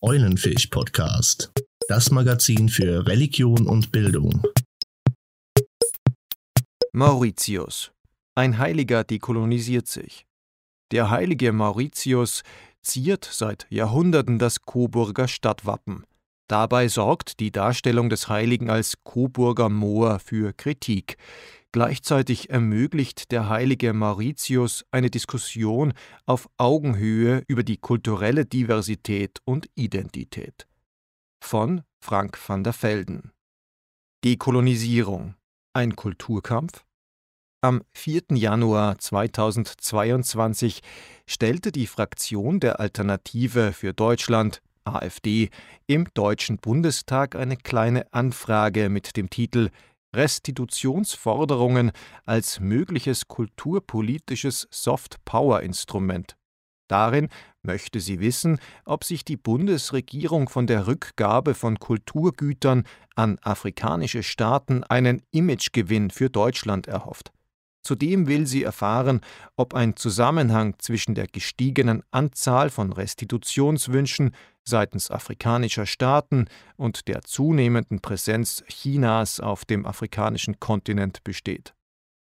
Eulenfisch Podcast, das Magazin für Religion und Bildung. Mauritius. Ein Heiliger dekolonisiert sich. Der heilige Mauritius ziert seit Jahrhunderten das Coburger Stadtwappen. Dabei sorgt die Darstellung des Heiligen als Coburger Moor für Kritik. Gleichzeitig ermöglicht der heilige Mauritius eine Diskussion auf Augenhöhe über die kulturelle Diversität und Identität. Von Frank van der Velden. Dekolonisierung. Ein Kulturkampf? Am 4. Januar 2022 stellte die Fraktion der Alternative für Deutschland AfD im Deutschen Bundestag eine kleine Anfrage mit dem Titel Restitutionsforderungen als mögliches kulturpolitisches Soft-Power-Instrument. Darin möchte sie wissen, ob sich die Bundesregierung von der Rückgabe von Kulturgütern an afrikanische Staaten einen Imagegewinn für Deutschland erhofft. Zudem will sie erfahren, ob ein Zusammenhang zwischen der gestiegenen Anzahl von Restitutionswünschen seitens afrikanischer Staaten und der zunehmenden Präsenz Chinas auf dem afrikanischen Kontinent besteht.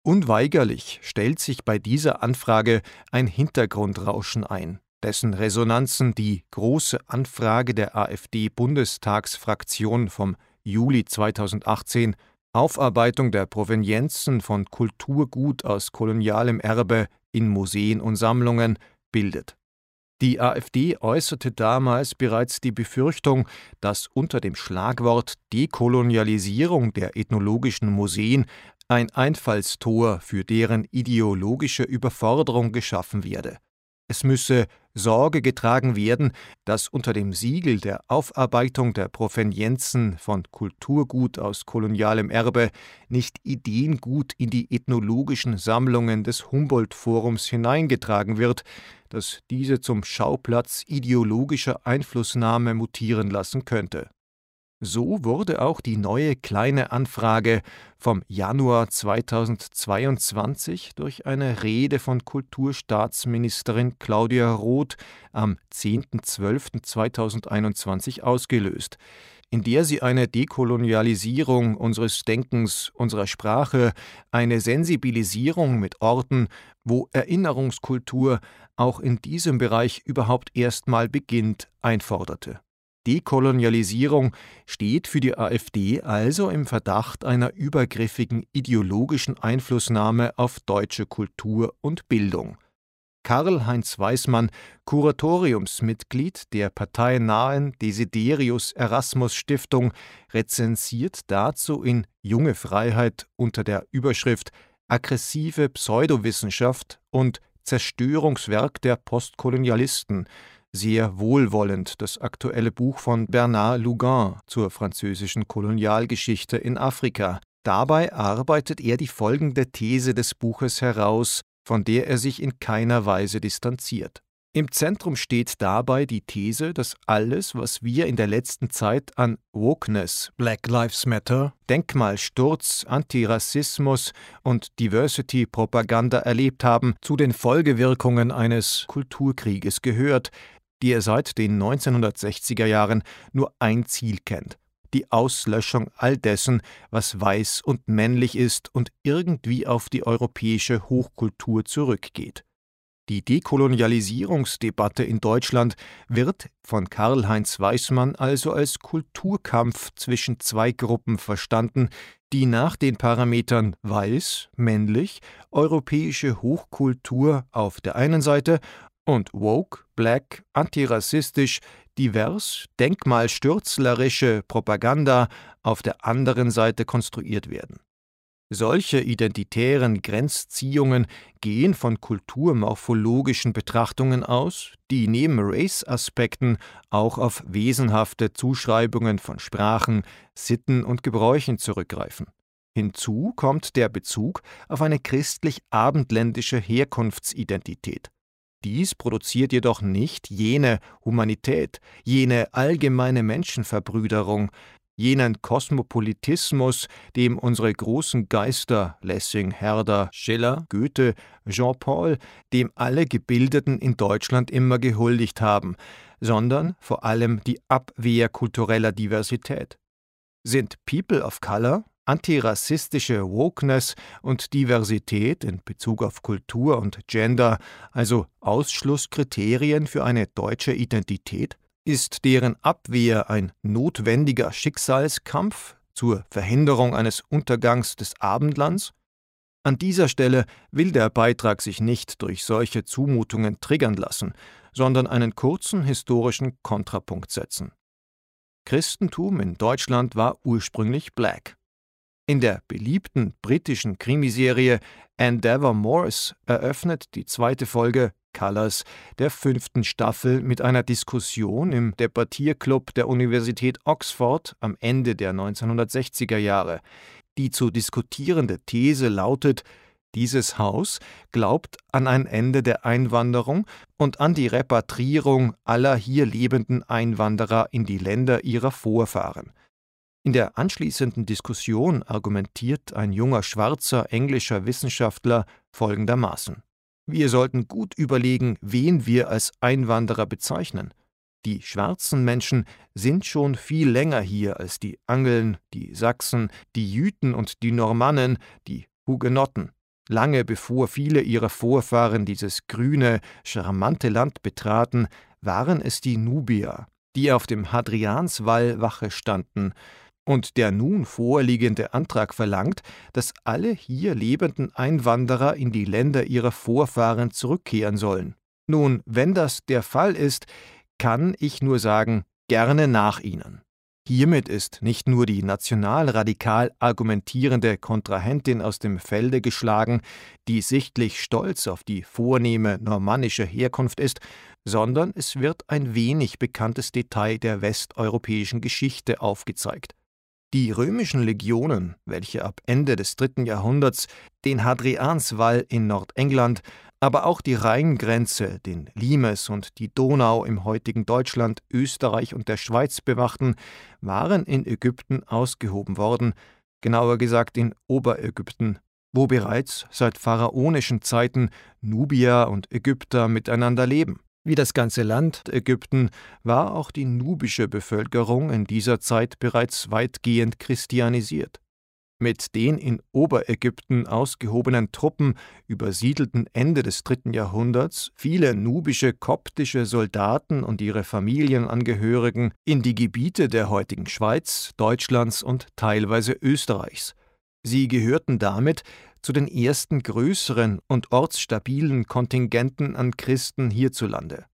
Unweigerlich stellt sich bei dieser Anfrage ein Hintergrundrauschen ein, dessen Resonanzen die große Anfrage der AfD-Bundestagsfraktion vom Juli 2018 Aufarbeitung der Provenienzen von Kulturgut aus kolonialem Erbe in Museen und Sammlungen bildet. Die AfD äußerte damals bereits die Befürchtung, dass unter dem Schlagwort Dekolonialisierung der ethnologischen Museen ein Einfallstor für deren ideologische Überforderung geschaffen werde. Es müsse Sorge getragen werden, dass unter dem Siegel der Aufarbeitung der Provenienzen von Kulturgut aus kolonialem Erbe nicht Ideengut in die ethnologischen Sammlungen des Humboldt-Forums hineingetragen wird, das diese zum Schauplatz ideologischer Einflussnahme mutieren lassen könnte so wurde auch die neue Kleine Anfrage vom Januar 2022 durch eine Rede von Kulturstaatsministerin Claudia Roth am 10.12.2021 ausgelöst, in der sie eine Dekolonialisierung unseres Denkens, unserer Sprache, eine Sensibilisierung mit Orten, wo Erinnerungskultur auch in diesem Bereich überhaupt erstmal beginnt, einforderte. Dekolonialisierung steht für die AfD also im Verdacht einer übergriffigen ideologischen Einflussnahme auf deutsche Kultur und Bildung. Karl-Heinz Weismann, Kuratoriumsmitglied der parteinahen Desiderius Erasmus Stiftung, rezensiert dazu in Junge Freiheit unter der Überschrift Aggressive Pseudowissenschaft und Zerstörungswerk der Postkolonialisten sehr wohlwollend das aktuelle Buch von Bernard Lugan zur französischen Kolonialgeschichte in Afrika. Dabei arbeitet er die folgende These des Buches heraus, von der er sich in keiner Weise distanziert. Im Zentrum steht dabei die These, dass alles, was wir in der letzten Zeit an Wokeness, Black Lives Matter, Denkmalsturz, Antirassismus und Diversity-Propaganda erlebt haben, zu den Folgewirkungen eines Kulturkrieges gehört, die er seit den 1960er Jahren nur ein Ziel kennt die Auslöschung all dessen, was weiß und männlich ist und irgendwie auf die europäische Hochkultur zurückgeht. Die Dekolonialisierungsdebatte in Deutschland wird von Karl-Heinz Weismann also als Kulturkampf zwischen zwei Gruppen verstanden, die nach den Parametern weiß, männlich, europäische Hochkultur auf der einen Seite und woke, black, antirassistisch, divers, denkmalstürzlerische Propaganda auf der anderen Seite konstruiert werden. Solche identitären Grenzziehungen gehen von kulturmorphologischen Betrachtungen aus, die neben Race-Aspekten auch auf wesenhafte Zuschreibungen von Sprachen, Sitten und Gebräuchen zurückgreifen. Hinzu kommt der Bezug auf eine christlich-abendländische Herkunftsidentität. Dies produziert jedoch nicht jene Humanität, jene allgemeine Menschenverbrüderung, jenen Kosmopolitismus, dem unsere großen Geister Lessing, Herder, Schiller, Goethe, Jean-Paul, dem alle Gebildeten in Deutschland immer gehuldigt haben, sondern vor allem die Abwehr kultureller Diversität. Sind People of Color, antirassistische Wokeness und Diversität in Bezug auf Kultur und Gender also Ausschlusskriterien für eine deutsche Identität? Ist deren Abwehr ein notwendiger Schicksalskampf zur Verhinderung eines Untergangs des Abendlands? An dieser Stelle will der Beitrag sich nicht durch solche Zumutungen triggern lassen, sondern einen kurzen historischen Kontrapunkt setzen. Christentum in Deutschland war ursprünglich black. In der beliebten britischen Krimiserie Endeavour Morse eröffnet die zweite Folge Colors der fünften Staffel mit einer Diskussion im Debattierclub der Universität Oxford am Ende der 1960er Jahre, die zu diskutierende These lautet, dieses Haus glaubt an ein Ende der Einwanderung und an die Repatriierung aller hier lebenden Einwanderer in die Länder ihrer Vorfahren. In der anschließenden Diskussion argumentiert ein junger schwarzer englischer Wissenschaftler folgendermaßen Wir sollten gut überlegen, wen wir als Einwanderer bezeichnen. Die schwarzen Menschen sind schon viel länger hier als die Angeln, die Sachsen, die Jüten und die Normannen, die Hugenotten. Lange bevor viele ihrer Vorfahren dieses grüne, charmante Land betraten, waren es die Nubier, die auf dem Hadrianswall Wache standen, und der nun vorliegende Antrag verlangt, dass alle hier lebenden Einwanderer in die Länder ihrer Vorfahren zurückkehren sollen. Nun, wenn das der Fall ist, kann ich nur sagen, gerne nach ihnen. Hiermit ist nicht nur die nationalradikal argumentierende Kontrahentin aus dem Felde geschlagen, die sichtlich stolz auf die vornehme normannische Herkunft ist, sondern es wird ein wenig bekanntes Detail der westeuropäischen Geschichte aufgezeigt. Die römischen Legionen, welche ab Ende des dritten Jahrhunderts den Hadrianswall in Nordengland aber auch die Rheingrenze, den Limes und die Donau im heutigen Deutschland, Österreich und der Schweiz bewachten, waren in Ägypten ausgehoben worden, genauer gesagt in Oberägypten, wo bereits seit pharaonischen Zeiten Nubier und Ägypter miteinander leben. Wie das ganze Land Ägypten war auch die nubische Bevölkerung in dieser Zeit bereits weitgehend christianisiert. Mit den in Oberägypten ausgehobenen Truppen übersiedelten Ende des dritten Jahrhunderts viele nubische koptische Soldaten und ihre Familienangehörigen in die Gebiete der heutigen Schweiz, Deutschlands und teilweise Österreichs. Sie gehörten damit zu den ersten größeren und ortsstabilen Kontingenten an Christen hierzulande.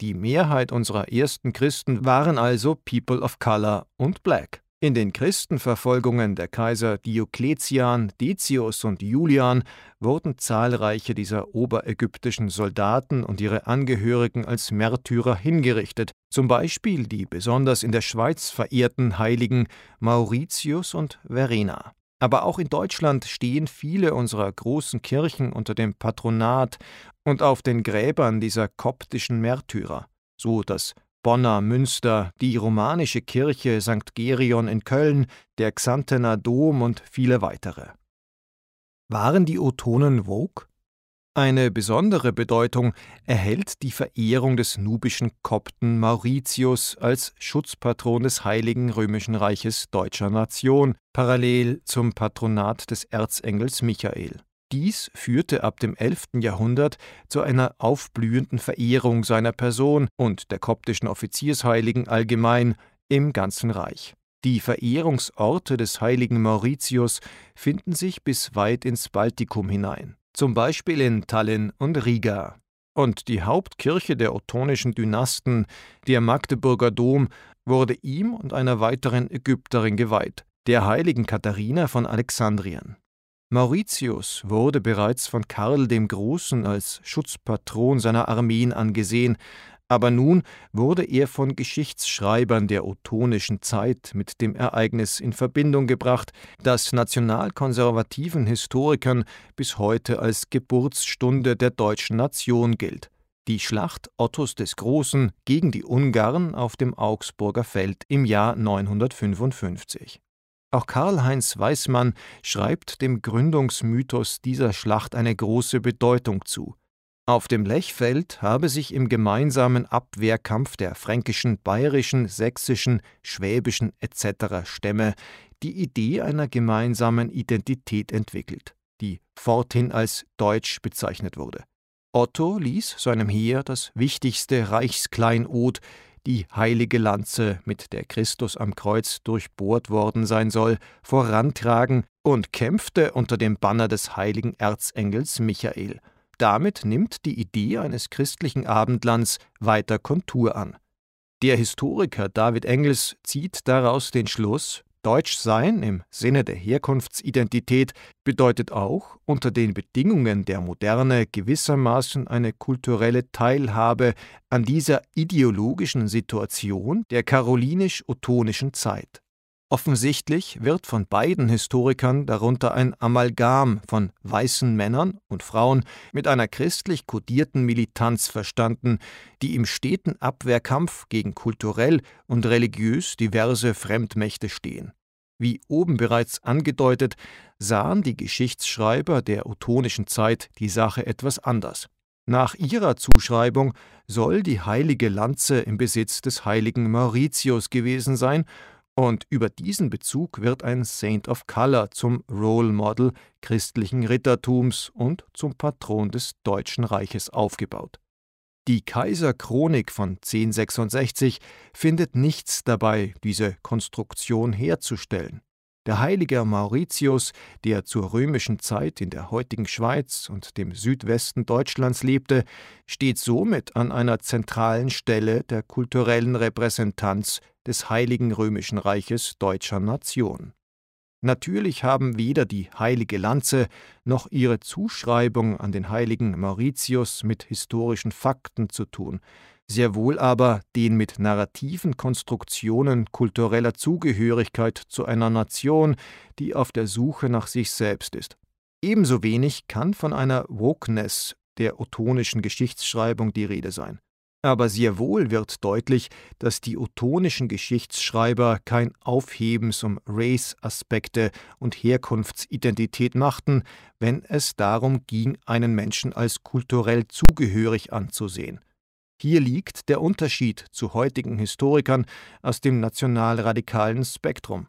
Die Mehrheit unserer ersten Christen waren also People of Color und Black. In den Christenverfolgungen der Kaiser Diokletian, Decius und Julian wurden zahlreiche dieser oberägyptischen Soldaten und ihre Angehörigen als Märtyrer hingerichtet, zum Beispiel die besonders in der Schweiz verehrten Heiligen Mauritius und Verena. Aber auch in Deutschland stehen viele unserer großen Kirchen unter dem Patronat und auf den Gräbern dieser koptischen Märtyrer, so das Bonner Münster, die romanische Kirche St. Gerion in Köln, der Xantener Dom und viele weitere. Waren die Otonen Vogue? Eine besondere Bedeutung erhält die Verehrung des nubischen Kopten Mauritius als Schutzpatron des Heiligen Römischen Reiches deutscher Nation, parallel zum Patronat des Erzengels Michael. Dies führte ab dem 11. Jahrhundert zu einer aufblühenden Verehrung seiner Person und der koptischen Offiziersheiligen allgemein im ganzen Reich. Die Verehrungsorte des heiligen Mauritius finden sich bis weit ins Baltikum hinein, zum Beispiel in Tallinn und Riga. Und die Hauptkirche der ottonischen Dynasten, der Magdeburger Dom, wurde ihm und einer weiteren Ägypterin geweiht, der heiligen Katharina von Alexandrien. Mauritius wurde bereits von Karl dem Großen als Schutzpatron seiner Armeen angesehen, aber nun wurde er von Geschichtsschreibern der ottonischen Zeit mit dem Ereignis in Verbindung gebracht, das nationalkonservativen Historikern bis heute als Geburtsstunde der deutschen Nation gilt. Die Schlacht Ottos des Großen gegen die Ungarn auf dem Augsburger Feld im Jahr 955. Auch Karl-Heinz Weismann schreibt dem Gründungsmythos dieser Schlacht eine große Bedeutung zu. Auf dem Lechfeld habe sich im gemeinsamen Abwehrkampf der fränkischen, bayerischen, sächsischen, schwäbischen etc. Stämme die Idee einer gemeinsamen Identität entwickelt, die forthin als Deutsch bezeichnet wurde. Otto ließ seinem Heer das wichtigste Reichskleinod, die heilige Lanze, mit der Christus am Kreuz durchbohrt worden sein soll, vorantragen und kämpfte unter dem Banner des heiligen Erzengels Michael. Damit nimmt die Idee eines christlichen Abendlands weiter Kontur an. Der Historiker David Engels zieht daraus den Schluss, Deutsch sein im Sinne der Herkunftsidentität bedeutet auch, unter den Bedingungen der Moderne gewissermaßen eine kulturelle Teilhabe an dieser ideologischen Situation der karolinisch-ottonischen Zeit. Offensichtlich wird von beiden Historikern darunter ein Amalgam von weißen Männern und Frauen mit einer christlich kodierten Militanz verstanden, die im steten Abwehrkampf gegen kulturell und religiös diverse Fremdmächte stehen. Wie oben bereits angedeutet, sahen die Geschichtsschreiber der ottonischen Zeit die Sache etwas anders. Nach ihrer Zuschreibung soll die heilige Lanze im Besitz des heiligen Mauritius gewesen sein und über diesen Bezug wird ein Saint of Color zum Role Model christlichen Rittertums und zum Patron des Deutschen Reiches aufgebaut. Die Kaiserchronik von 1066 findet nichts dabei, diese Konstruktion herzustellen. Der heilige Mauritius, der zur römischen Zeit in der heutigen Schweiz und dem Südwesten Deutschlands lebte, steht somit an einer zentralen Stelle der kulturellen Repräsentanz des Heiligen Römischen Reiches deutscher Nation. Natürlich haben weder die heilige Lanze noch ihre Zuschreibung an den heiligen Mauritius mit historischen Fakten zu tun, sehr wohl aber den mit narrativen Konstruktionen kultureller Zugehörigkeit zu einer Nation, die auf der Suche nach sich selbst ist. Ebenso wenig kann von einer Wokeness der ottonischen Geschichtsschreibung die Rede sein. Aber sehr wohl wird deutlich, dass die ottonischen Geschichtsschreiber kein Aufhebens um Race-Aspekte und Herkunftsidentität machten, wenn es darum ging, einen Menschen als kulturell zugehörig anzusehen. Hier liegt der Unterschied zu heutigen Historikern aus dem nationalradikalen Spektrum,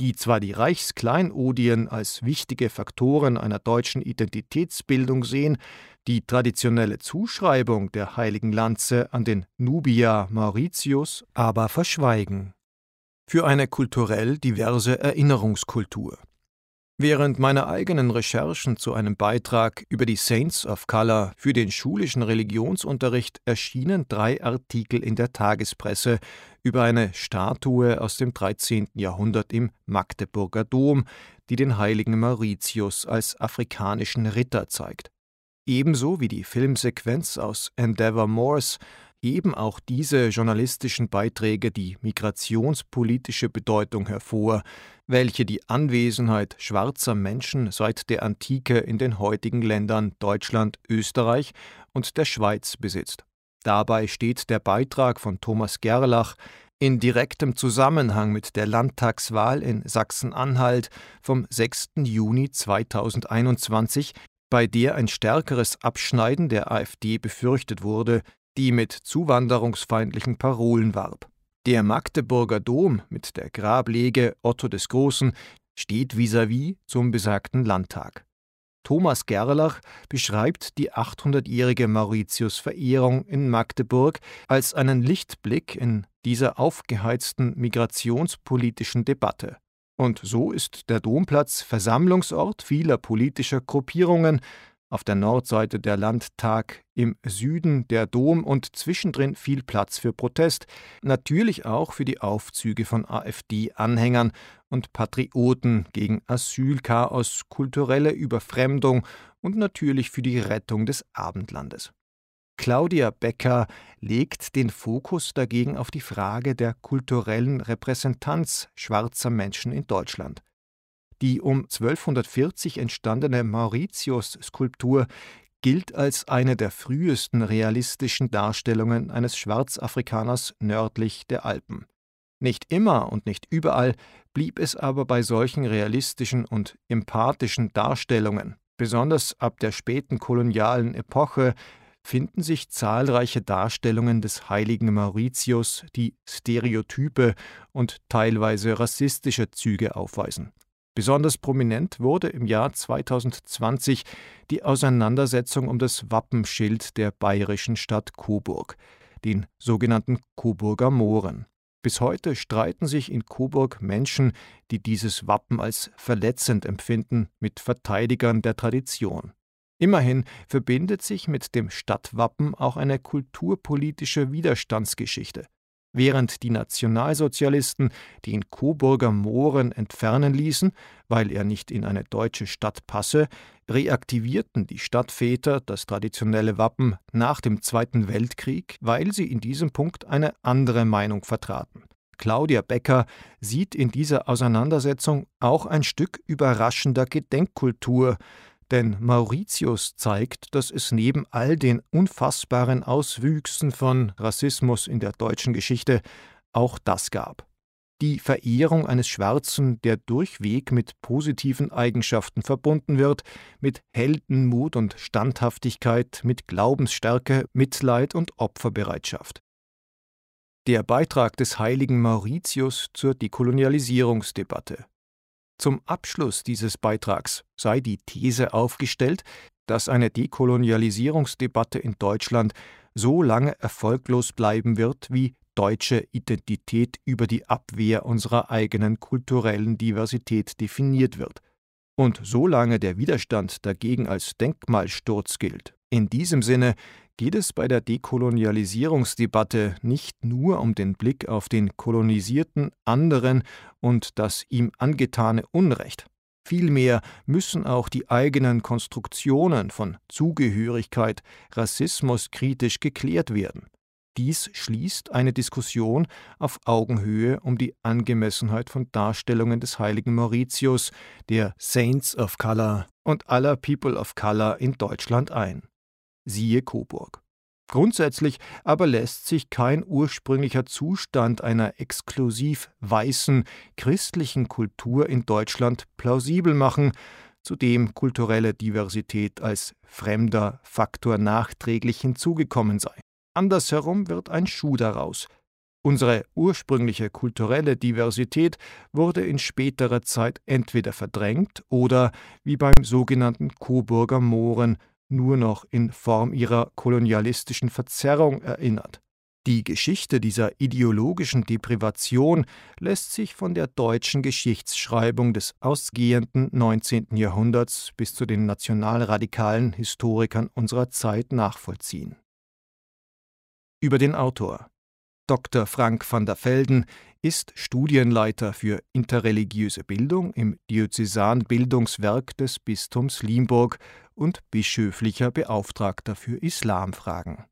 die zwar die Reichskleinodien als wichtige Faktoren einer deutschen Identitätsbildung sehen, die traditionelle Zuschreibung der heiligen Lanze an den Nubia Mauritius aber verschweigen. Für eine kulturell diverse Erinnerungskultur. Während meiner eigenen Recherchen zu einem Beitrag über die Saints of Color für den schulischen Religionsunterricht erschienen drei Artikel in der Tagespresse über eine Statue aus dem 13. Jahrhundert im Magdeburger Dom, die den heiligen Mauritius als afrikanischen Ritter zeigt. Ebenso wie die Filmsequenz aus Endeavour Morse heben auch diese journalistischen Beiträge die migrationspolitische Bedeutung hervor, welche die Anwesenheit schwarzer Menschen seit der Antike in den heutigen Ländern Deutschland, Österreich und der Schweiz besitzt. Dabei steht der Beitrag von Thomas Gerlach in direktem Zusammenhang mit der Landtagswahl in Sachsen-Anhalt vom 6. Juni 2021, bei der ein stärkeres Abschneiden der AfD befürchtet wurde, die mit zuwanderungsfeindlichen Parolen warb. Der Magdeburger Dom mit der Grablege Otto des Großen steht vis-à-vis -vis zum besagten Landtag. Thomas Gerlach beschreibt die 800-jährige Mauritius-Verehrung in Magdeburg als einen Lichtblick in dieser aufgeheizten migrationspolitischen Debatte. Und so ist der Domplatz Versammlungsort vieler politischer Gruppierungen, auf der Nordseite der Landtag, im Süden der Dom und zwischendrin viel Platz für Protest, natürlich auch für die Aufzüge von AfD-Anhängern und Patrioten gegen Asylchaos, kulturelle Überfremdung und natürlich für die Rettung des Abendlandes. Claudia Becker legt den Fokus dagegen auf die Frage der kulturellen Repräsentanz schwarzer Menschen in Deutschland. Die um 1240 entstandene Mauritius-Skulptur gilt als eine der frühesten realistischen Darstellungen eines Schwarzafrikaners nördlich der Alpen. Nicht immer und nicht überall blieb es aber bei solchen realistischen und empathischen Darstellungen, besonders ab der späten kolonialen Epoche finden sich zahlreiche Darstellungen des heiligen Mauritius, die Stereotype und teilweise rassistische Züge aufweisen. Besonders prominent wurde im Jahr 2020 die Auseinandersetzung um das Wappenschild der bayerischen Stadt Coburg, den sogenannten Coburger Mooren. Bis heute streiten sich in Coburg Menschen, die dieses Wappen als verletzend empfinden, mit Verteidigern der Tradition. Immerhin verbindet sich mit dem Stadtwappen auch eine kulturpolitische Widerstandsgeschichte. Während die Nationalsozialisten den Coburger Mooren entfernen ließen, weil er nicht in eine deutsche Stadt passe, reaktivierten die Stadtväter das traditionelle Wappen nach dem Zweiten Weltkrieg, weil sie in diesem Punkt eine andere Meinung vertraten. Claudia Becker sieht in dieser Auseinandersetzung auch ein Stück überraschender Gedenkkultur, denn Mauritius zeigt, dass es neben all den unfassbaren Auswüchsen von Rassismus in der deutschen Geschichte auch das gab. Die Verehrung eines Schwarzen, der durchweg mit positiven Eigenschaften verbunden wird, mit Heldenmut und Standhaftigkeit, mit Glaubensstärke, Mitleid und Opferbereitschaft. Der Beitrag des heiligen Mauritius zur Dekolonialisierungsdebatte. Zum Abschluss dieses Beitrags sei die These aufgestellt, dass eine Dekolonialisierungsdebatte in Deutschland so lange erfolglos bleiben wird, wie deutsche Identität über die Abwehr unserer eigenen kulturellen Diversität definiert wird und solange der Widerstand dagegen als Denkmalsturz gilt. In diesem Sinne geht es bei der Dekolonialisierungsdebatte nicht nur um den Blick auf den kolonisierten anderen und das ihm angetane Unrecht. Vielmehr müssen auch die eigenen Konstruktionen von Zugehörigkeit, Rassismus kritisch geklärt werden. Dies schließt eine Diskussion auf Augenhöhe um die Angemessenheit von Darstellungen des heiligen Mauritius, der Saints of Color und aller People of Color in Deutschland ein siehe Coburg. Grundsätzlich aber lässt sich kein ursprünglicher Zustand einer exklusiv weißen christlichen Kultur in Deutschland plausibel machen, zu dem kulturelle Diversität als fremder Faktor nachträglich hinzugekommen sei. Andersherum wird ein Schuh daraus. Unsere ursprüngliche kulturelle Diversität wurde in späterer Zeit entweder verdrängt oder, wie beim sogenannten Coburger Mooren, nur noch in Form ihrer kolonialistischen Verzerrung erinnert. Die Geschichte dieser ideologischen Deprivation lässt sich von der deutschen Geschichtsschreibung des ausgehenden 19. Jahrhunderts bis zu den nationalradikalen Historikern unserer Zeit nachvollziehen. Über den Autor Dr. Frank van der Velden ist Studienleiter für interreligiöse Bildung im Diözesanbildungswerk des Bistums Limburg und bischöflicher Beauftragter für Islamfragen